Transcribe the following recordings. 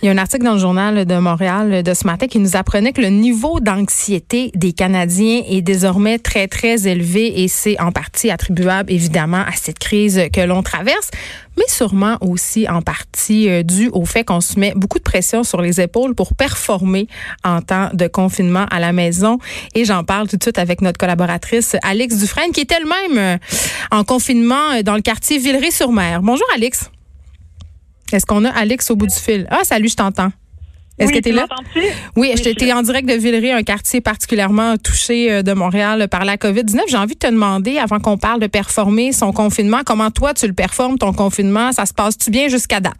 Il y a un article dans le journal de Montréal de ce matin qui nous apprenait que le niveau d'anxiété des Canadiens est désormais très, très élevé et c'est en partie attribuable évidemment à cette crise que l'on traverse, mais sûrement aussi en partie euh, dû au fait qu'on se met beaucoup de pression sur les épaules pour performer en temps de confinement à la maison. Et j'en parle tout de suite avec notre collaboratrice Alex Dufresne qui est elle-même euh, en confinement dans le quartier Villeray-sur-Mer. Bonjour Alex. Est-ce qu'on a Alex au bout du fil? Ah, salut, je t'entends. Est-ce que tu es là? Oui, je j'étais en direct de Villeray, un quartier particulièrement touché euh, de Montréal par la COVID-19. J'ai envie de te demander, avant qu'on parle de performer son confinement, comment toi tu le performes, ton confinement? Ça se passe-tu bien jusqu'à date?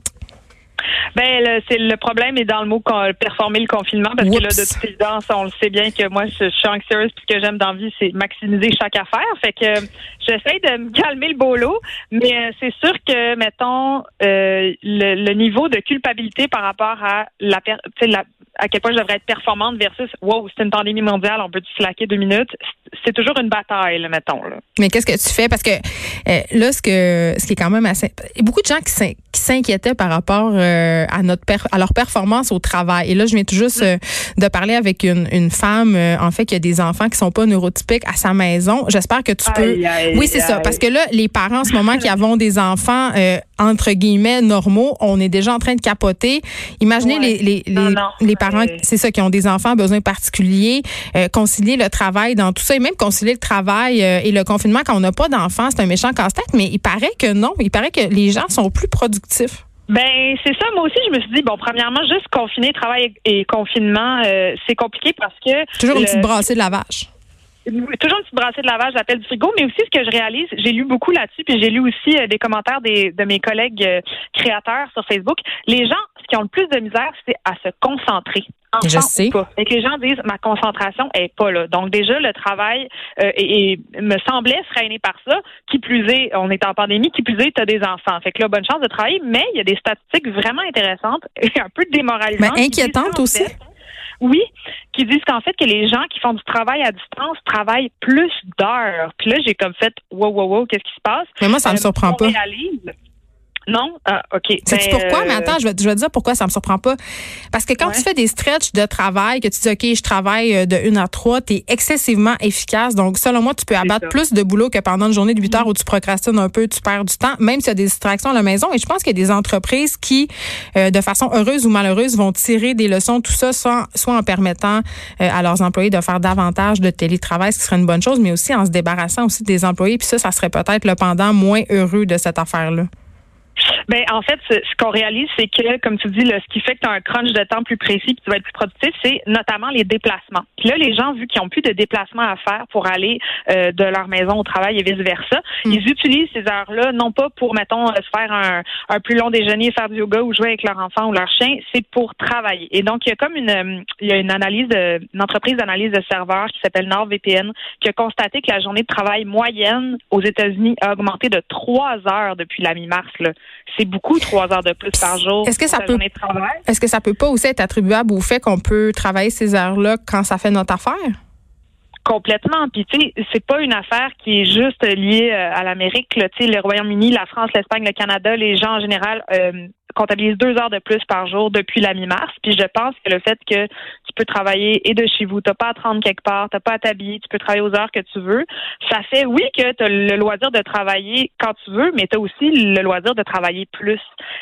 Ben, c'est le problème est dans le mot performer le confinement parce que là, de toute évidence, on le sait bien que moi, je, suis anxieuse puis ce que j'aime dans la vie, c'est maximiser chaque affaire. Fait que j'essaie de me calmer le boulot, mais euh, c'est sûr que, mettons, euh, le, niveau de culpabilité par rapport à la, la à quel point je devrais être performante versus wow, c'est une pandémie mondiale, on peut se slacker deux minutes. C'est toujours une bataille, là, mettons. Là. Mais qu'est-ce que tu fais? Parce que euh, là, ce que ce qui est quand même assez. Il y a beaucoup de gens qui s'inquiétaient par rapport euh, à notre à leur performance au travail. Et là, je viens tout juste euh, de parler avec une, une femme, en fait, qui a des enfants qui sont pas neurotypiques à sa maison. J'espère que tu peux. oui, c'est ça. Parce que là, les parents en ce moment qui avons des enfants entre guillemets normaux, on est déjà en train de capoter. Imaginez les, les, les, les parents c'est ça, qui ont des enfants besoins particuliers, euh, concilier le travail dans tout ça et même concilier le travail euh, et le confinement quand on n'a pas d'enfants, c'est un méchant casse-tête, mais il paraît que non, il paraît que les gens sont plus productifs. Ben c'est ça. Moi aussi, je me suis dit bon, premièrement, juste confiner travail et confinement, euh, c'est compliqué parce que toujours une petite brassée de lavage toujours une petite brassée de lavage, j'appelle du frigo, mais aussi ce que je réalise, j'ai lu beaucoup là-dessus, puis j'ai lu aussi euh, des commentaires des, de mes collègues euh, créateurs sur Facebook. Les gens, ce qui ont le plus de misère, c'est à se concentrer. je sais. Et que les gens disent ma concentration est pas là. Donc déjà le travail euh, et, me semblait freiner par ça. Qui plus est, on est en pandémie. Qui plus est, tu as des enfants. Fait que là bonne chance de travailler, mais il y a des statistiques vraiment intéressantes et un peu démoralisantes. Mais inquiétantes aussi. Oui, qui disent qu'en fait que les gens qui font du travail à distance travaillent plus d'heures. Puis là, j'ai comme fait wow wow wow, qu'est-ce qui se passe? Mais moi, ça ne me euh, surprend pas. Non? Ah, OK. Sais-tu ben, pourquoi? Mais euh, attends, je vais, je vais te dire pourquoi ça me surprend pas. Parce que quand tu fais des stretches de travail, que tu dis, OK, je travaille euh, de 1 à 3, tu es excessivement efficace. Donc, selon moi, tu peux abattre plus de boulot que pendant une journée de 8 heures mm. où tu procrastines un peu, tu perds du temps, même s'il y a des distractions à la maison. Et je pense qu'il y a des entreprises qui, euh, de façon heureuse ou malheureuse, vont tirer des leçons, tout ça, soit, soit en permettant à leurs employés de faire davantage de télétravail, ce qui serait une bonne chose, mais aussi en se débarrassant aussi des employés. Puis ça, ça serait peut-être le pendant moins heureux de cette affaire-là. Ben en fait, ce, qu'on réalise, c'est que, comme tu dis, là, ce qui fait que tu as un crunch de temps plus précis, que tu vas être plus productif, c'est notamment les déplacements. Puis là, les gens, vu qu'ils ont plus de déplacements à faire pour aller euh, de leur maison au travail et vice versa, hmm. ils utilisent ces heures-là non pas pour, mettons, euh, se faire un, un, plus long déjeuner, faire du yoga ou jouer avec leur enfant ou leur chien, c'est pour travailler. Et donc, il y a comme une, euh, il y a une analyse, de, une entreprise d'analyse de serveurs qui s'appelle NordVPN qui a constaté que la journée de travail moyenne aux États-Unis a augmenté de trois heures depuis la mi-mars. C'est beaucoup, trois heures de plus par jour. Est-ce que ça peut, est-ce que ça peut pas aussi être attribuable au fait qu'on peut travailler ces heures-là quand ça fait notre affaire? Complètement. Puis tu sais, c'est pas une affaire qui est juste liée euh, à l'Amérique. Tu sais, le Royaume-Uni, la France, l'Espagne, le Canada, les gens en général euh, comptabilise deux heures de plus par jour depuis la mi-mars. Puis je pense que le fait que tu peux travailler et de chez vous, t'as pas à te rendre quelque part, t'as pas à t'habiller, tu peux travailler aux heures que tu veux. Ça fait oui que tu as le loisir de travailler quand tu veux, mais tu as aussi le loisir de travailler plus.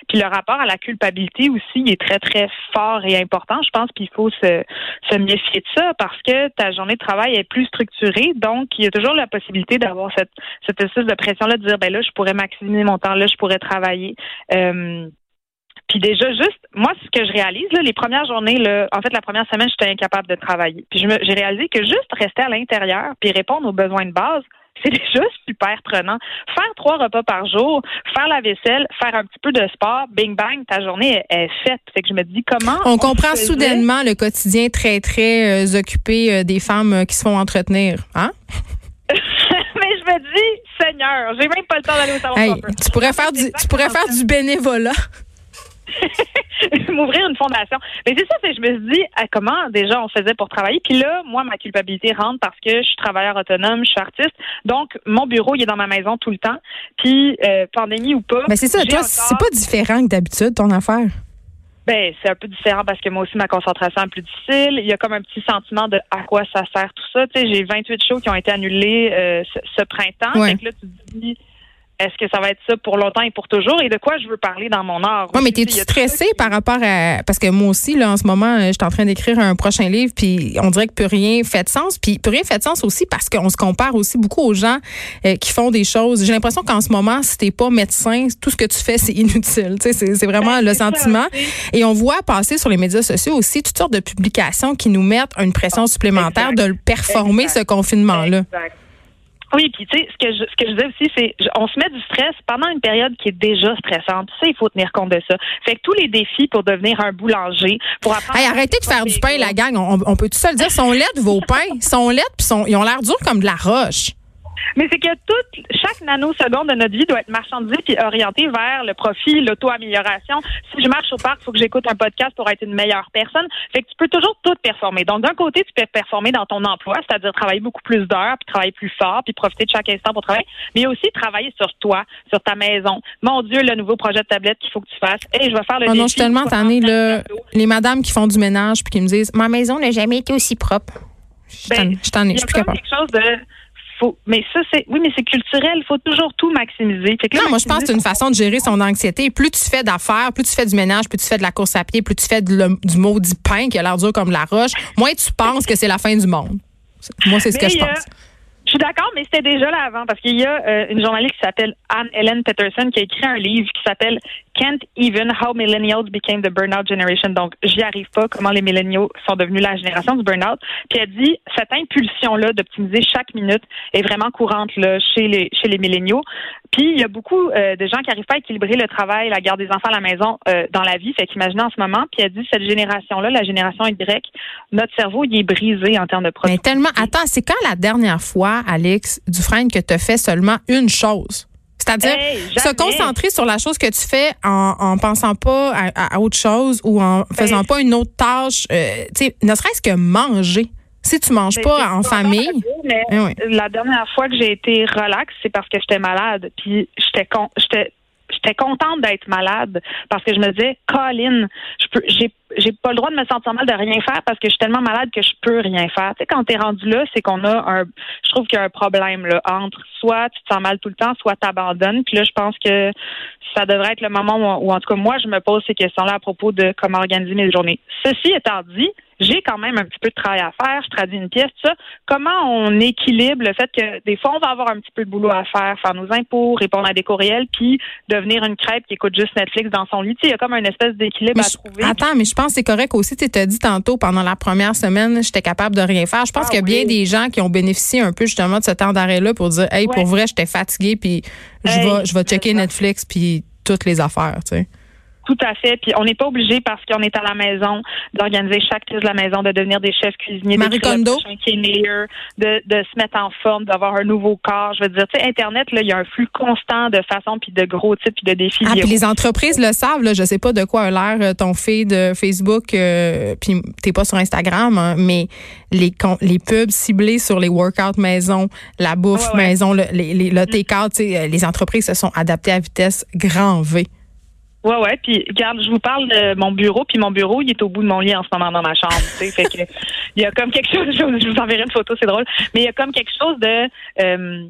Puis le rapport à la culpabilité aussi est très très fort et important. Je pense qu'il faut se, se méfier de ça parce que ta journée de travail est plus structurée, donc il y a toujours la possibilité d'avoir cette cette espèce de pression là de dire ben là je pourrais maximiser mon temps là, je pourrais travailler. Euh, puis déjà, juste, moi, ce que je réalise, là, les premières journées, là, en fait, la première semaine, j'étais incapable de travailler. Puis j'ai réalisé que juste rester à l'intérieur puis répondre aux besoins de base, c'est déjà super prenant. Faire trois repas par jour, faire la vaisselle, faire un petit peu de sport, bing bang, ta journée est, faite. Fait que je me dis comment. On, comprend soudainement le quotidien très très euh, occupé euh, des femmes euh, qui se font entretenir, hein? Mais je me dis, Seigneur, j'ai même pas le temps d'aller au salon. tu pourrais faire du, tu pourrais faire du bénévolat. m'ouvrir une fondation. Mais c'est ça, je me suis dit, ah, comment déjà on faisait pour travailler? Puis là, moi, ma culpabilité rentre parce que je suis travailleur autonome, je suis artiste. Donc, mon bureau, il est dans ma maison tout le temps. Puis, euh, pandémie ou pas. Mais c'est ça, toi, c'est pas différent que d'habitude, ton affaire? Ben, c'est un peu différent parce que moi aussi, ma concentration est plus difficile. Il y a comme un petit sentiment de à quoi ça sert tout ça. Tu sais, j'ai 28 shows qui ont été annulés euh, ce, printemps. Ouais. là, tu te dis, est-ce que ça va être ça pour longtemps et pour toujours? Et de quoi je veux parler dans mon art. Oui, mais t'es-tu stressé par rapport à parce que moi aussi là en ce moment, je suis en train d'écrire un prochain livre puis on dirait que plus rien fait de sens puis plus rien fait de sens aussi parce qu'on se compare aussi beaucoup aux gens euh, qui font des choses. J'ai l'impression qu'en ce moment, si t'es pas médecin, tout ce que tu fais c'est inutile. Tu sais, c'est vraiment le sentiment. Et on voit passer sur les médias sociaux aussi toutes sortes de publications qui nous mettent une pression supplémentaire de performer ce confinement là. Oui, puis tu sais, ce que je, ce que je disais aussi, c'est on se met du stress pendant une période qui est déjà stressante. Tu sais, il faut tenir compte de ça. Fait que tous les défis pour devenir un boulanger, pour apprendre. Hey, arrêtez de faire du pain, la gang. On, peut tout seul dire, sont laides vos pains, sont laides, puis ils ont l'air durs comme de la roche. Mais c'est que toute, chaque nanoseconde de notre vie doit être marchandisée puis orientée vers le profit, l'auto-amélioration. Si je marche au parc, il faut que j'écoute un podcast pour être une meilleure personne. Fait que tu peux toujours tout performer. Donc, d'un côté, tu peux performer dans ton emploi, c'est-à-dire travailler beaucoup plus d'heures, puis travailler plus fort, puis profiter de chaque instant pour travailler, mais aussi travailler sur toi, sur ta maison. Mon Dieu, le nouveau projet de tablette qu'il faut que tu fasses. Et je vais faire le oh non, je suis tellement tannée, les madames qui font du ménage puis qui me disent, ma maison n'a jamais été aussi propre. Je suis tannée, je suis plus capable. quelque chose de mais ça, c'est, oui, mais c'est culturel. Il faut toujours tout maximiser. non, moi, je pense que c'est une façon de gérer son anxiété. Plus tu fais d'affaires, plus tu fais du ménage, plus tu fais de la course à pied, plus tu fais du maudit pain qui a l'air dur comme la roche, moins tu penses que c'est la fin du monde. Moi, c'est ce que je pense. Suis d'accord, mais c'était déjà là avant parce qu'il y a euh, une journaliste qui s'appelle Anne Ellen Peterson qui a écrit un livre qui s'appelle Can't Even How Millennials Became the Burnout Generation. Donc, j'y arrive pas comment les milléniaux sont devenus la génération du burnout. Puis elle dit cette impulsion-là d'optimiser chaque minute est vraiment courante là, chez les chez les milléniaux. Puis il y a beaucoup euh, de gens qui n'arrivent pas à équilibrer le travail, la garde des enfants à la maison euh, dans la vie. Fait qu'imaginez en ce moment. Puis elle dit cette génération-là, la génération Y, notre cerveau il est brisé en termes de production. Mais tellement. Attends, c'est quand la dernière fois, Alex Dufresne, que tu as fait seulement une chose? C'est-à-dire se concentrer sur la chose que tu fais en, en pensant pas à, autre chose ou en faisant pas une autre tâche, euh, tu sais, ne serait-ce que manger. Si tu manges ben, pas en famille. Eh la dernière fois que j'ai été relax, c'est parce que j'étais malade. Puis j'étais con, j'étais contente d'être malade parce que je me disais, Colin, je peux, j'ai, j'ai pas le droit de me sentir mal de rien faire parce que je suis tellement malade que je peux rien faire. Tu sais, quand t'es rendu là, c'est qu'on a un, je trouve qu'il y a un problème là entre soit tu te sens mal tout le temps, soit t'abandonnes. Puis là, je pense que ça devrait être le moment où, en tout cas moi, je me pose ces questions-là à propos de comment organiser mes journées. Ceci étant dit, j'ai quand même un petit peu de travail à faire, je traduis une pièce, ça. Comment on équilibre le fait que des fois, on va avoir un petit peu de boulot à faire, faire nos impôts, répondre à des courriels, puis devenir une crêpe qui écoute juste Netflix dans son lit. Il y a comme une espèce d'équilibre à trouver. Attends, mais je pense que c'est correct aussi. Tu as dit tantôt, pendant la première semaine, j'étais capable de rien faire. Je pense ah qu'il y a bien des gens qui ont bénéficié un peu justement de ce temps d'arrêt-là pour dire, hey, pour vrai, j'étais fatiguée, puis je vais, je vais checker Netflix, puis toutes les affaires, tu sais. Tout à fait. Puis on n'est pas obligé parce qu'on est à la maison d'organiser chaque pièce de la maison, de devenir des chefs cuisiniers, Marie Kondo. qui est meilleur, de, de se mettre en forme, d'avoir un nouveau corps. Je veux dire, tu sais, Internet, là, il y a un flux constant de façons puis de gros types puis de défis. Ah, puis les entreprises le savent. Là, je sais pas de quoi a l'air euh, ton feed de Facebook, euh, puis t'es pas sur Instagram, hein, mais les les pubs ciblés sur les workouts maison, la bouffe maison, le, les, les, le take-out, les entreprises se sont adaptées à vitesse grand V. Ouais, ouais. Puis, regarde, je vous parle de mon bureau, puis mon bureau, il est au bout de mon lit en ce moment dans ma chambre. Tu sais, fait que il y a comme quelque chose. Je vous enverrai une photo, c'est drôle. Mais il y a comme quelque chose de euh,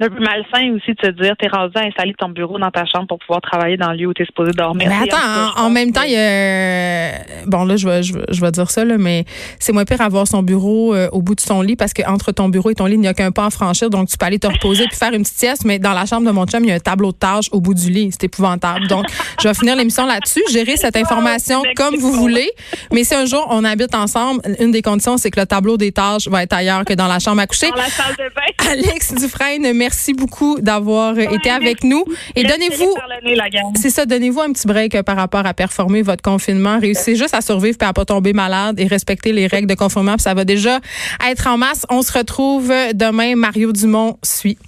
un peu malsain aussi de se dire t'es rendu à installer ton bureau dans ta chambre pour pouvoir travailler dans le lieu où tu es supposé dormir. Mais attends, en, même temps, il y a bon là je vais je, vais dire ça là, mais c'est moins pire avoir son bureau euh, au bout de son lit parce que entre ton bureau et ton lit, il n'y a qu'un pas à franchir, donc tu peux aller te reposer puis faire une petite sieste, mais dans la chambre de mon chum, il y a un tableau de tâches au bout du lit, c'est épouvantable. Donc je vais finir l'émission là-dessus, gérer cette information comme vous voulez, mais si un jour on habite ensemble, une des conditions c'est que le tableau des tâches va être ailleurs que dans la chambre à coucher. Dans la salle de bain. Alex Dufresne, merci beaucoup d'avoir été avec nous. Et donnez-vous, c'est ça, donnez-vous un petit break euh, par rapport à performer votre confinement. Réussissez juste à survivre et à pas tomber malade et respecter les règles de confinement. ça va déjà être en masse. On se retrouve demain. Mario Dumont suit.